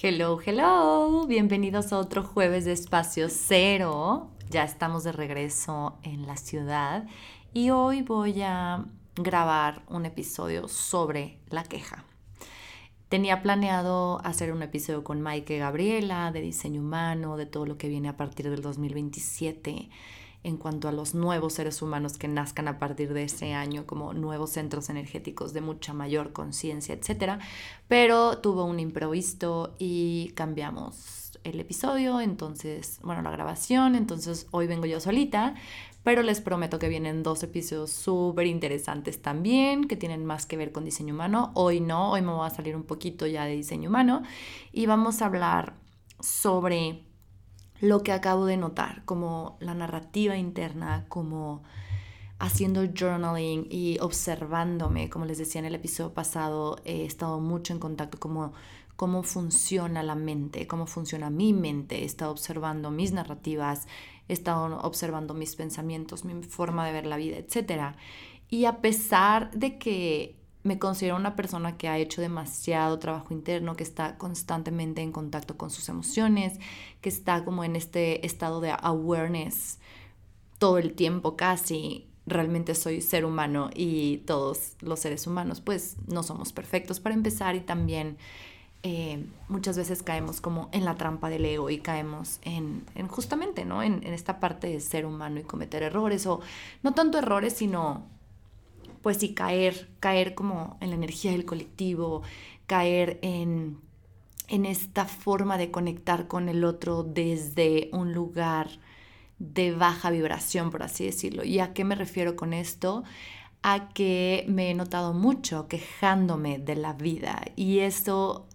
Hello, hello, bienvenidos a otro jueves de Espacio Cero. Ya estamos de regreso en la ciudad y hoy voy a grabar un episodio sobre la queja. Tenía planeado hacer un episodio con Mike y Gabriela de diseño humano, de todo lo que viene a partir del 2027 en cuanto a los nuevos seres humanos que nazcan a partir de este año, como nuevos centros energéticos de mucha mayor conciencia, etc. Pero tuvo un improviso y cambiamos el episodio, entonces, bueno, la grabación, entonces hoy vengo yo solita, pero les prometo que vienen dos episodios súper interesantes también, que tienen más que ver con diseño humano. Hoy no, hoy me voy a salir un poquito ya de diseño humano y vamos a hablar sobre lo que acabo de notar, como la narrativa interna, como haciendo journaling y observándome, como les decía en el episodio pasado, he estado mucho en contacto como cómo funciona la mente, cómo funciona mi mente, he estado observando mis narrativas, he estado observando mis pensamientos, mi forma de ver la vida, etc. Y a pesar de que me considero una persona que ha hecho demasiado trabajo interno, que está constantemente en contacto con sus emociones, que está como en este estado de awareness todo el tiempo casi. Realmente soy ser humano y todos los seres humanos pues no somos perfectos para empezar y también eh, muchas veces caemos como en la trampa del ego y caemos en, justamente, ¿no? En, en esta parte de ser humano y cometer errores o no tanto errores, sino pues sí, caer, caer como en la energía del colectivo, caer en, en esta forma de conectar con el otro desde un lugar de baja vibración, por así decirlo. ¿Y a qué me refiero con esto? A que me he notado mucho quejándome de la vida y eso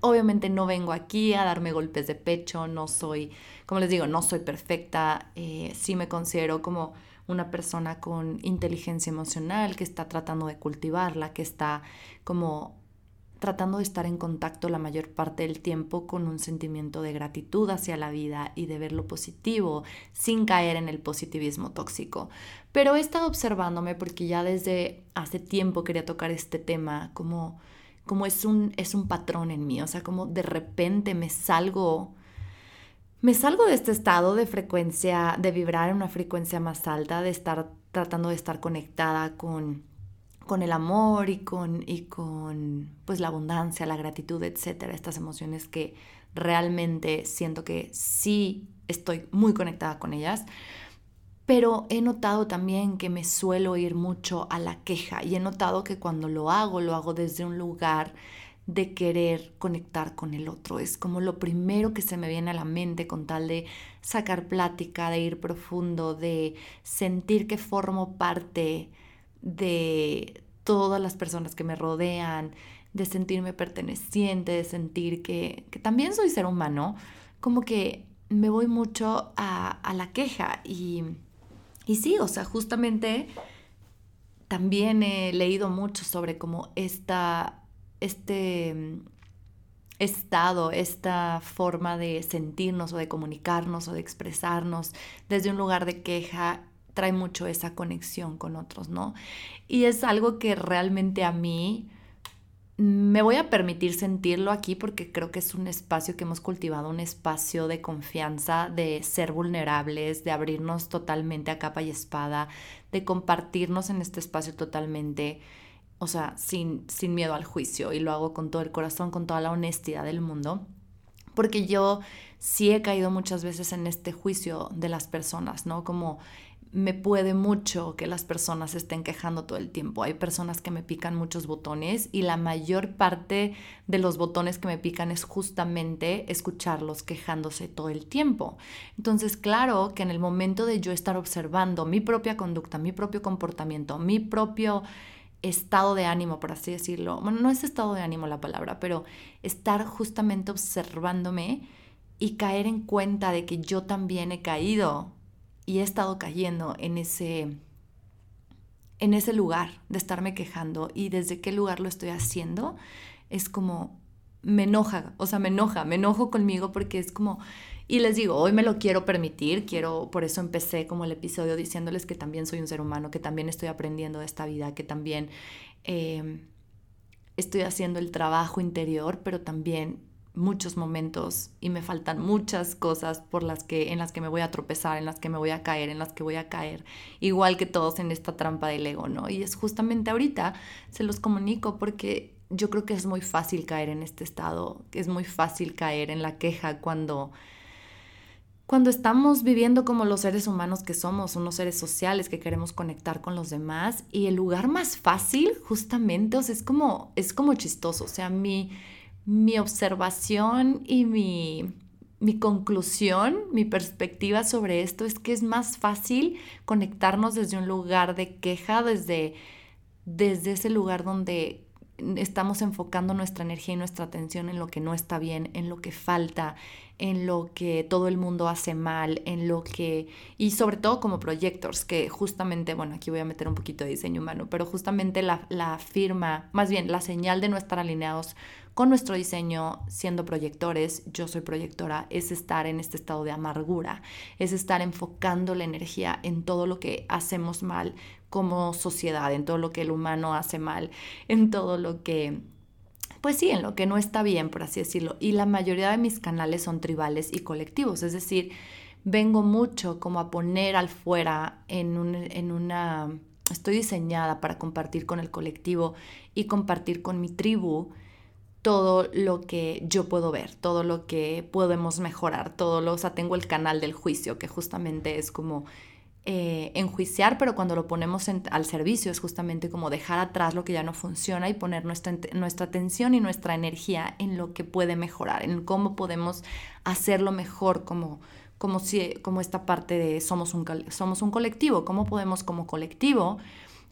obviamente no vengo aquí a darme golpes de pecho, no soy, como les digo, no soy perfecta, eh, sí me considero como una persona con inteligencia emocional que está tratando de cultivarla, que está como tratando de estar en contacto la mayor parte del tiempo con un sentimiento de gratitud hacia la vida y de ver lo positivo sin caer en el positivismo tóxico. Pero he estado observándome porque ya desde hace tiempo quería tocar este tema como como es un es un patrón en mí, o sea, como de repente me salgo me salgo de este estado de frecuencia, de vibrar en una frecuencia más alta, de estar tratando de estar conectada con, con el amor y con, y con pues, la abundancia, la gratitud, etcétera, estas emociones que realmente siento que sí estoy muy conectada con ellas. Pero he notado también que me suelo ir mucho a la queja y he notado que cuando lo hago, lo hago desde un lugar de querer conectar con el otro. Es como lo primero que se me viene a la mente con tal de sacar plática, de ir profundo, de sentir que formo parte de todas las personas que me rodean, de sentirme perteneciente, de sentir que, también soy ser humano, como que me voy mucho a, la queja y, y sí, o sea, justamente también he leído mucho sobre cómo esta este estado, esta forma de sentirnos o de comunicarnos o de expresarnos desde un lugar de queja trae mucho esa conexión con otros, ¿no? Y es algo que realmente a mí me voy a permitir sentirlo aquí porque creo que es un espacio que hemos cultivado, un espacio de confianza, de ser vulnerables, de abrirnos totalmente a capa y espada, de compartirnos en este espacio totalmente o sea, sin, sin miedo al juicio y lo hago con todo el corazón, con toda la honestidad del mundo, porque yo sí he caído muchas veces en este juicio de las personas, ¿no? Como me puede mucho que las personas estén quejando todo el tiempo. Hay personas que me pican muchos botones y la mayor parte de los botones que me pican es justamente escucharlos quejándose todo el tiempo. Entonces, claro que en el momento de yo estar observando mi propia conducta, mi propio comportamiento, mi propio estado de ánimo, por así decirlo. Bueno, no es estado de ánimo la palabra, pero estar justamente observándome y caer en cuenta de que yo también he caído y he estado cayendo en ese en ese lugar de estarme quejando y desde qué lugar lo estoy haciendo es como me enoja, o sea, me enoja, me enojo conmigo porque es como y les digo, hoy me lo quiero permitir, quiero, por eso empecé como el episodio diciéndoles que también soy un ser humano, que también estoy aprendiendo de esta vida, que también em, estoy haciendo el trabajo interior, pero también muchos momentos y me faltan muchas cosas por las que en las que me voy a tropezar, en las que me voy a caer, en las que voy a caer, igual que todos en esta trampa del ego, ¿no? Y es justamente ahorita se los comunico porque yo creo que es muy fácil caer en este estado, es muy fácil caer en la queja cuando cuando estamos viviendo como los seres humanos que somos, unos seres sociales que queremos conectar con los demás y el lugar más fácil justamente, o sea, es como es como chistoso, o sea, mi mi observación y mi, conclusión, mi perspectiva sobre esto es que es más fácil conectarnos desde un lugar de queja, desde, desde ese lugar donde estamos enfocando nuestra energía y nuestra atención en lo que no está bien, en lo que falta, en lo que todo el mundo hace mal, en lo que, y sobre todo como proyectors, que justamente, bueno, aquí voy a meter un poquito de diseño humano, pero justamente la, la firma, más bien la señal de no estar alineados con nuestro diseño, siendo proyectores, yo soy proyectora, es estar en este estado de amargura, es estar enfocando la energía en todo lo que hacemos mal como sociedad, en todo lo que el humano hace mal, en todo lo que pues sí, en lo que no está bien, por así decirlo. Y la mayoría de mis canales son tribales y colectivos, es decir, vengo mucho como a poner al fuera en, en una... Estoy diseñada para compartir con el colectivo y compartir con mi tribu todo lo que yo puedo ver, todo lo que podemos mejorar, todo lo, o sea, tengo el canal del juicio, que justamente es como eh, enjuiciar, pero cuando lo ponemos al servicio es justamente como dejar atrás lo que ya no funciona y poner nuestra, nuestra atención y nuestra energía en lo que puede mejorar, en cómo podemos hacerlo mejor como, como, si, como esta parte de somos un, somos un colectivo, cómo podemos como colectivo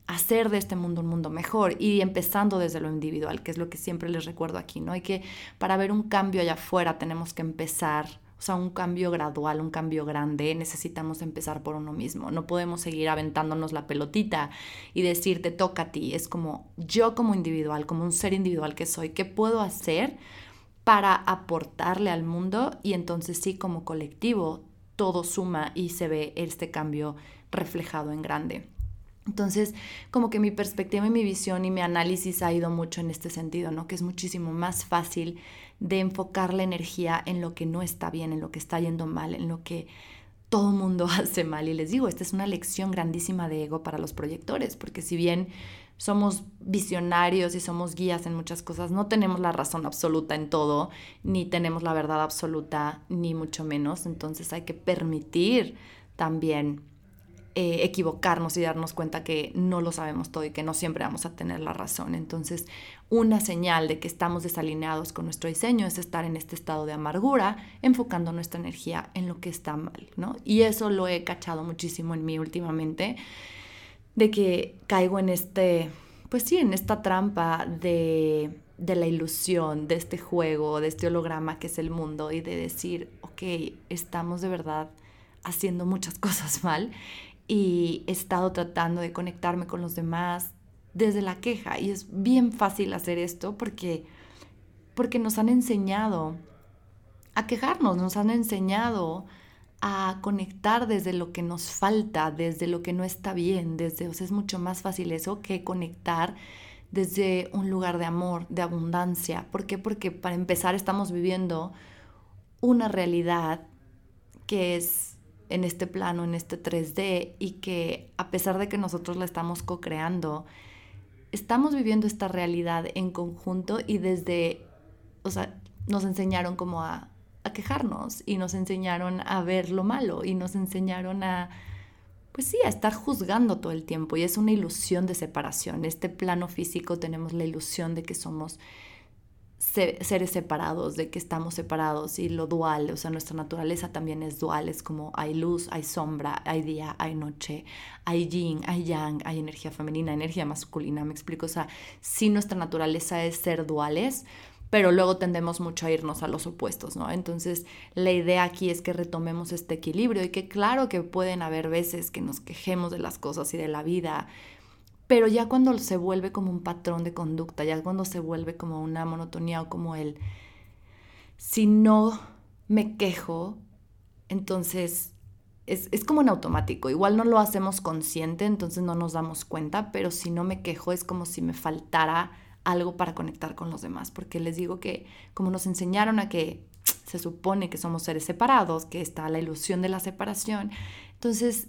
hacer de este mundo un mundo mejor y empezando desde lo individual, que es lo que siempre les recuerdo aquí, ¿no? Hay que, para ver un cambio allá afuera, tenemos que empezar, o sea, un cambio gradual, un cambio grande, necesitamos empezar por uno mismo. No podemos seguir aventándonos la pelotita y decir, te toca a ti. Es como yo como individual, como un ser individual que soy, ¿qué puedo hacer para aportarle al mundo? Y entonces sí, como colectivo, todo suma y se ve este cambio reflejado en grande. Entonces, como que mi perspectiva y mi visión y mi análisis ha ido mucho en este sentido, ¿no? Que es muchísimo más fácil de enfocar la energía en lo que no está bien, en lo que está yendo mal, en lo que todo mundo hace mal. Y les digo, esta es una lección grandísima de ego para los proyectores, porque si bien somos visionarios y somos guías en muchas cosas, no tenemos la razón absoluta en todo, ni tenemos la verdad absoluta, ni mucho menos. Entonces hay que permitir también eh, equivocarnos y darnos cuenta que no lo sabemos todo y que no siempre vamos a tener la razón. Entonces, una señal de que estamos desalineados con nuestro diseño es estar en este estado de amargura, enfocando nuestra energía en lo que está mal, ¿no? Y eso lo he cachado muchísimo en mí últimamente, de que caigo en este, pues sí, en esta trampa de de la ilusión, de este juego, de este holograma que es el mundo y de decir, ok, estamos de verdad haciendo muchas cosas mal y he estado tratando de conectarme con los demás desde la queja y es bien fácil hacer esto porque porque nos han enseñado a quejarnos, nos han enseñado a conectar desde lo que nos falta, desde lo que no está bien, desde, o sea, es mucho más fácil eso que conectar desde un lugar de amor, de abundancia. ¿Por qué? Porque para empezar estamos viviendo una realidad que es en este plano, en este 3D, y que a pesar de que nosotros la estamos co-creando, estamos viviendo esta realidad en conjunto y desde, o sea, nos enseñaron como a, a quejarnos y nos enseñaron a ver lo malo y nos enseñaron a, pues sí, a estar juzgando todo el tiempo y es una ilusión de separación. Este plano físico tenemos la ilusión de que somos seres separados, de que estamos separados y lo dual, o sea, nuestra naturaleza también es dual, es como hay luz, hay sombra, hay día, hay noche, hay yin, hay yang, hay energía femenina, energía masculina, me explico, o sea, sí nuestra naturaleza es ser duales, pero luego tendemos mucho a irnos a los opuestos, ¿no? Entonces, la idea aquí es que retomemos este equilibrio y que claro que pueden haber veces que nos quejemos de las cosas y de la vida, pero ya cuando se vuelve como un patrón de conducta, ya cuando se vuelve como una monotonía o como el, si no me quejo, entonces es, es, como en automático. Igual no lo hacemos consciente, entonces no nos damos cuenta, pero si no me quejo es como si me faltara algo para conectar con los demás, porque les digo que como nos enseñaron a que se supone que somos seres separados, que está la ilusión de la separación, entonces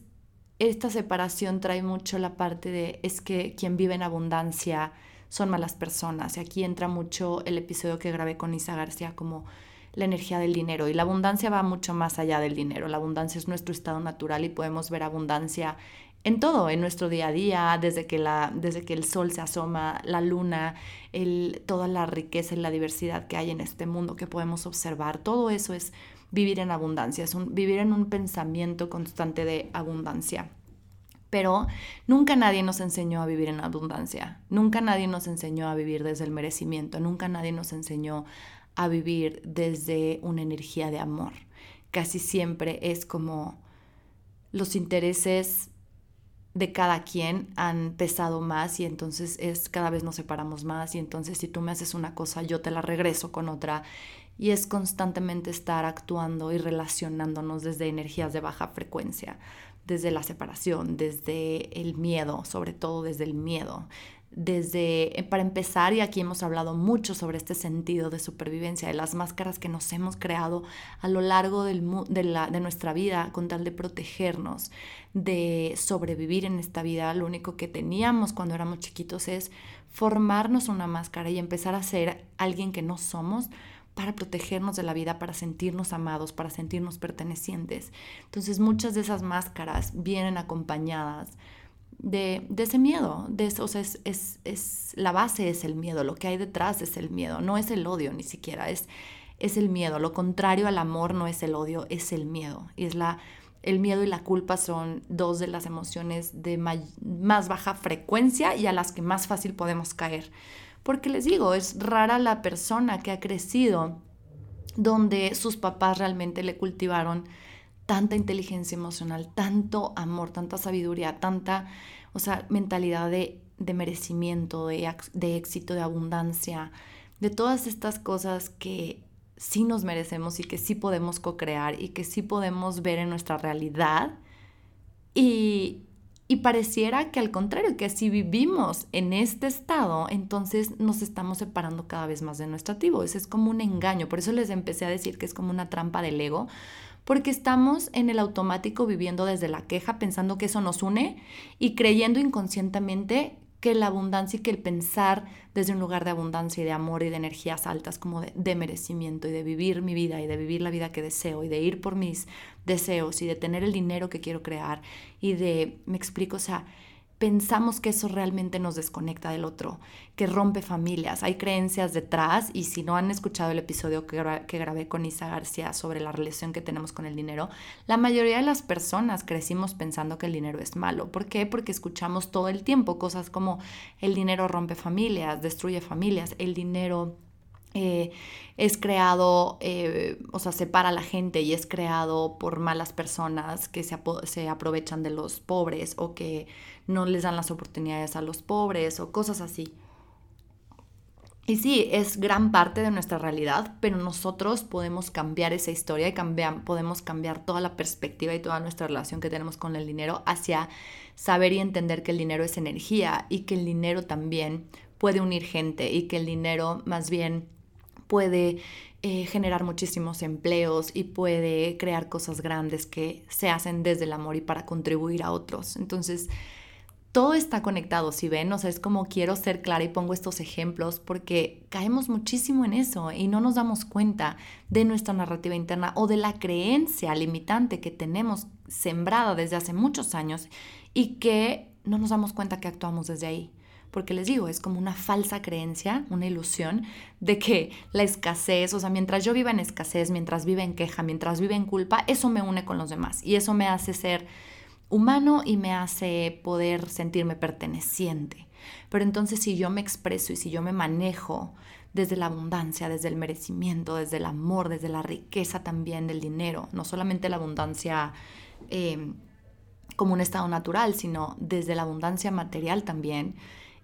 esta separación trae mucho la parte de es que quien vive en abundancia son malas personas. Y aquí entra mucho el episodio que grabé con Isa García como la energía del dinero. Y la abundancia va mucho más allá del dinero. La abundancia es nuestro estado natural y podemos ver abundancia en todo, en nuestro día a día, desde que, la, desde que el sol se asoma, la luna, el, toda la riqueza y la diversidad que hay en este mundo que podemos observar. Todo eso es vivir en abundancia, es un, vivir en un pensamiento constante de abundancia. Pero nunca nadie nos enseñó a vivir en abundancia, nunca nadie nos enseñó a vivir desde el merecimiento, nunca nadie nos enseñó a vivir desde una energía de amor. Casi siempre es como los intereses de cada quien han pesado más y entonces es cada vez nos separamos más y entonces si tú me haces una cosa yo te la regreso con otra. Y es constantemente estar actuando y relacionándonos desde energías de baja frecuencia, desde la separación, desde el miedo, sobre todo desde el miedo, desde, eh, para empezar, y aquí hemos hablado mucho sobre este sentido de supervivencia, de las máscaras que nos hemos creado a lo largo del, de, la, de nuestra vida con tal de protegernos, de sobrevivir en esta vida. Lo único que teníamos cuando éramos chiquitos es formarnos una máscara y empezar a ser alguien que no somos para protegernos de la vida, para sentirnos amados, para sentirnos pertenecientes. Entonces muchas de esas máscaras vienen acompañadas de, ese miedo. De o sea, es, es, la base es el miedo, lo que hay detrás es el miedo, no es el odio ni siquiera, es, es el miedo. Lo contrario al amor no es el odio, es el miedo. Y es la, el miedo y la culpa son dos de las emociones de más baja frecuencia y a las que más fácil podemos caer. Porque les digo, es rara la persona que ha crecido donde sus papás realmente le cultivaron tanta inteligencia emocional, tanto amor, tanta sabiduría, tanta, o sea, mentalidad de, merecimiento, de, de éxito, de abundancia, de todas estas cosas que sí nos merecemos y que sí podemos co-crear y que sí podemos ver en nuestra realidad. Y, y pareciera que al contrario, que si vivimos en este estado, entonces nos estamos separando cada vez más de nuestro activo. Ese es como un engaño. Por eso les empecé a decir que es como una trampa del ego, porque estamos en el automático viviendo desde la queja, pensando que eso nos une y creyendo inconscientemente que la abundancia y que el pensar desde un lugar de abundancia y de amor y de energías altas, como de, merecimiento y de vivir mi vida y de vivir la vida que deseo y de ir por mis deseos y de tener el dinero que quiero crear y de, me explico, o sea, pensamos que eso realmente nos desconecta del otro, que rompe familias. Hay creencias detrás y si no han escuchado el episodio que, grabé con Isa García sobre la relación que tenemos con el dinero, la mayoría de las personas crecimos pensando que el dinero es malo. ¿Por qué? Porque escuchamos todo el tiempo cosas como el dinero rompe familias, destruye familias, el dinero eh, es creado, eh, o sea, separa a la gente y es creado por malas personas que se, se, aprovechan de los pobres o que no les dan las oportunidades a los pobres o cosas así. Y sí, es gran parte de nuestra realidad, pero nosotros podemos cambiar esa historia y cambiar, podemos cambiar toda la perspectiva y toda nuestra relación que tenemos con el dinero hacia saber y entender que el dinero es energía y que el dinero también puede unir gente y que el dinero más bien puede eh, generar muchísimos empleos y puede crear cosas grandes que se hacen desde el amor y para contribuir a otros. Entonces, todo está conectado, si ven, o sea, es como quiero ser clara y pongo estos ejemplos porque caemos muchísimo en eso y no nos damos cuenta de nuestra narrativa interna o de la creencia limitante que tenemos sembrada desde hace muchos años y que no nos damos cuenta que actuamos desde ahí. Porque les digo, es como una falsa creencia, una ilusión de que la escasez, o sea, mientras yo viva en escasez, mientras viva en queja, mientras viva en culpa, eso me une con los demás y eso me hace ser humano y me hace poder sentirme perteneciente. Pero entonces si yo me expreso y si yo me manejo desde la abundancia, desde el merecimiento, desde el amor, desde la riqueza también del dinero, no solamente la abundancia eh, como un estado natural, sino desde la abundancia material también,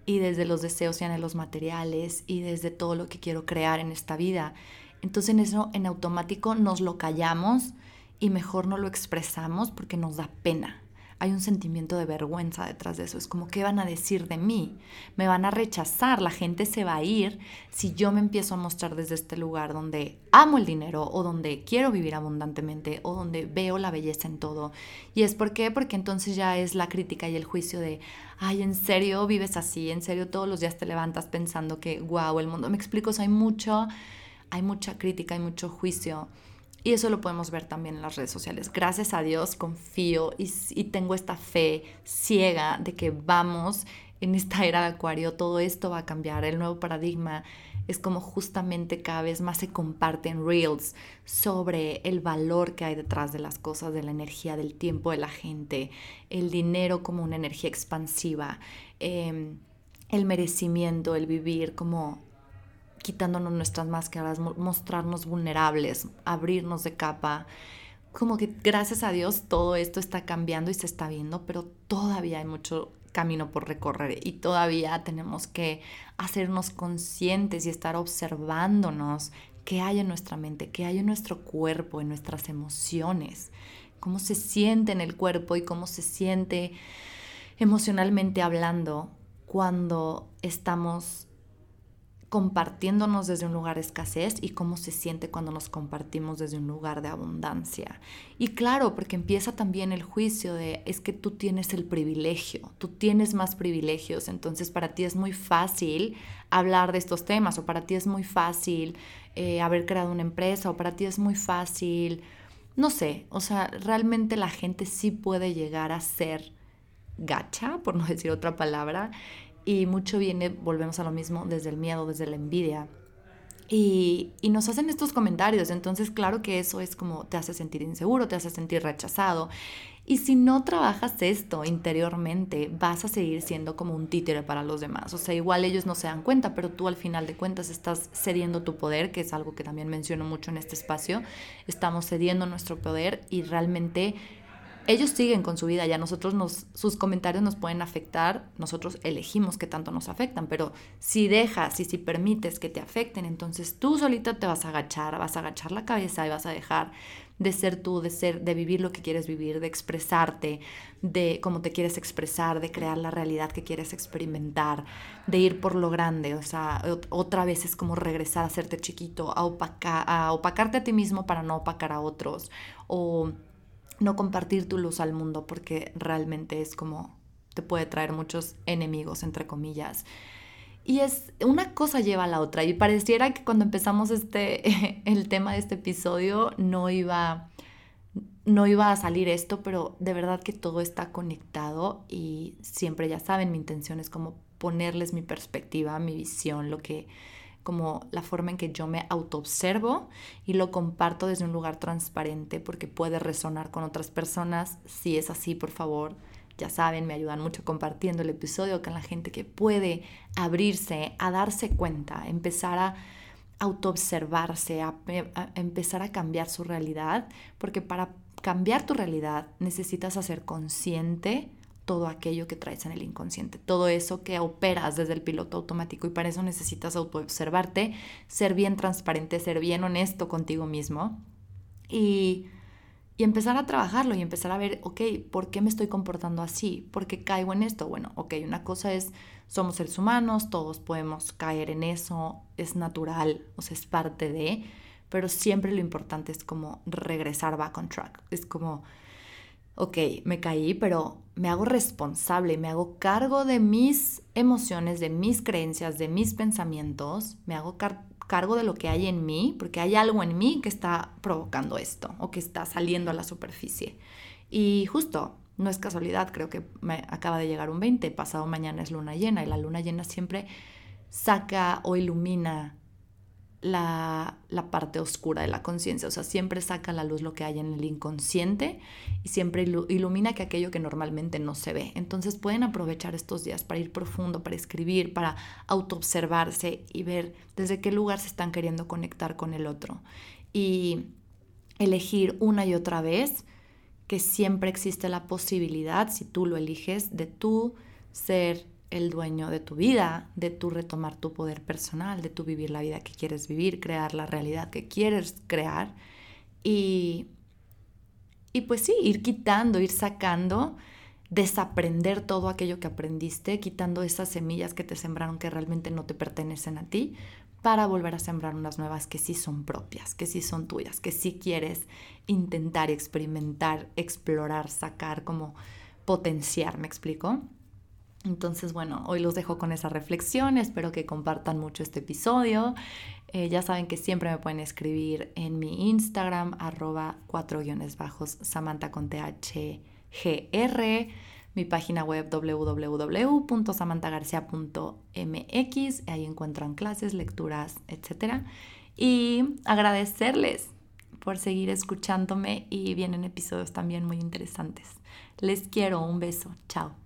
y desde los deseos y anhelos materiales y desde todo lo que quiero crear en esta vida. Entonces en eso en automático nos lo callamos y mejor no lo expresamos porque nos da pena. Hay un sentimiento de vergüenza detrás de eso. Es como, ¿qué van a decir de mí? Me van a rechazar, la gente se va a ir si yo me empiezo a mostrar desde este lugar donde amo el dinero o donde quiero vivir abundantemente o donde veo la belleza en todo. ¿Y es por qué? Porque entonces ya es la crítica y el juicio de, ay, ¿en serio vives así? ¿En serio todos los días te levantas pensando que, wow, el mundo? Me explico, hay mucho, hay mucha crítica, hay mucho juicio. Y eso lo podemos ver también en las redes sociales. Gracias a Dios confío y, y, tengo esta fe ciega de que vamos en esta era de Acuario, todo esto va a cambiar, el nuevo paradigma es como justamente cada vez más se comparten reels sobre el valor que hay detrás de las cosas, de la energía, del tiempo de la gente, el dinero como una energía expansiva, em, el merecimiento, el vivir como quitándonos nuestras máscaras, mostrarnos vulnerables, abrirnos de capa. Como que gracias a Dios todo esto está cambiando y se está viendo, pero todavía hay mucho camino por recorrer y todavía tenemos que hacernos conscientes y estar observándonos qué hay en nuestra mente, qué hay en nuestro cuerpo, en nuestras emociones, cómo se siente en el cuerpo y cómo se siente emocionalmente hablando cuando estamos compartiéndonos desde un lugar de escasez y cómo se siente cuando nos compartimos desde un lugar de abundancia. Y claro, porque empieza también el juicio de es que tú tienes el privilegio, tú tienes más privilegios, entonces para ti es muy fácil hablar de estos temas o para ti es muy fácil eh, haber creado una empresa o para ti es muy fácil, no sé, o sea, realmente la gente sí puede llegar a ser gacha, por no decir otra palabra, y mucho viene, volvemos a lo mismo, desde el miedo, desde la envidia. Y, y, nos hacen estos comentarios, entonces claro que eso es como te hace sentir inseguro, te hace sentir rechazado. Y si no trabajas esto interiormente, vas a seguir siendo como un títere para los demás. O sea, igual ellos no se dan cuenta, pero tú al final de cuentas estás cediendo tu poder, que es algo que también menciono mucho en este espacio. Estamos cediendo nuestro poder y realmente ellos siguen con su vida, ya nosotros nos, sus comentarios nos pueden afectar, nosotros elegimos qué tanto nos afectan, pero si dejas y si permites que te afecten, entonces tú solita te vas a agachar, vas a agachar la cabeza y vas a dejar de ser tú, de ser, de vivir lo que quieres vivir, de expresarte, de cómo te quieres expresar, de crear la realidad que quieres experimentar, de ir por lo grande, o sea, otra vez es como regresar a hacerte chiquito, a, a opacarte a ti mismo para no opacar a otros, o no compartir tu luz al mundo porque realmente es como te puede traer muchos enemigos, entre comillas. Y es una cosa lleva a la otra y pareciera que cuando empezamos este el tema de este episodio no iba no iba a salir esto, pero de verdad que todo está conectado y siempre ya saben, mi intención es como ponerles mi perspectiva, mi visión, lo que como la forma en que yo me autoobservo y lo comparto desde un lugar transparente porque puede resonar con otras personas. Si es así, por favor, ya saben, me ayudan mucho compartiendo el episodio con la gente que puede abrirse, a darse cuenta, empezar a autoobservarse, a, a empezar a cambiar su realidad, porque para cambiar tu realidad necesitas hacer consciente todo aquello que traes en el inconsciente, todo eso que operas desde el piloto automático y para eso necesitas autoobservarte, ser bien transparente, ser bien honesto contigo mismo y, y empezar a trabajarlo y empezar a ver, ok, ¿por qué me estoy comportando así? ¿Por qué caigo en esto? Bueno, ok, una cosa es, somos seres humanos, todos podemos caer en eso, es natural, o sea, es parte de, pero siempre lo importante es como regresar back on track, es como ok, me caí, pero me hago responsable, me hago cargo de mis emociones, de mis creencias, de mis pensamientos, me hago cargo de lo que hay en mí, porque hay algo en mí que está provocando esto o que está saliendo a la superficie. Y justo, no es casualidad, creo que me acaba de llegar un 20, pasado mañana es luna llena y la luna llena siempre saca o ilumina la, parte oscura de la conciencia, o sea, siempre saca a la luz lo que hay en el inconsciente y siempre ilumina que aquello que normalmente no se ve. Entonces pueden aprovechar estos días para ir profundo, para escribir, para autoobservarse y ver desde qué lugar se están queriendo conectar con el otro. Y elegir una y otra vez que siempre existe la posibilidad, si tú lo eliges, de tú ser el dueño de tu vida, de tu retomar tu poder personal, de tu vivir la vida que quieres vivir, crear la realidad que quieres crear y, y pues sí, ir quitando, ir sacando desaprender todo aquello que aprendiste, quitando esas semillas que te sembraron que realmente no te pertenecen a ti, para volver a sembrar unas nuevas que sí son propias, que sí son tuyas, que sí quieres intentar, experimentar, explorar, sacar, como potenciar, ¿me explico? Entonces, bueno, hoy los dejo con esa reflexión, espero que compartan mucho este episodio. Eh, ya saben que siempre me pueden escribir en mi Instagram, arroba cuatro guiones bajos, Samantha con THGR, mi página web www.samantagarcia.mx, ahí encuentran clases, lecturas, etc. Y agradecerles por seguir escuchándome y vienen episodios también muy interesantes. Les quiero, un beso, chao.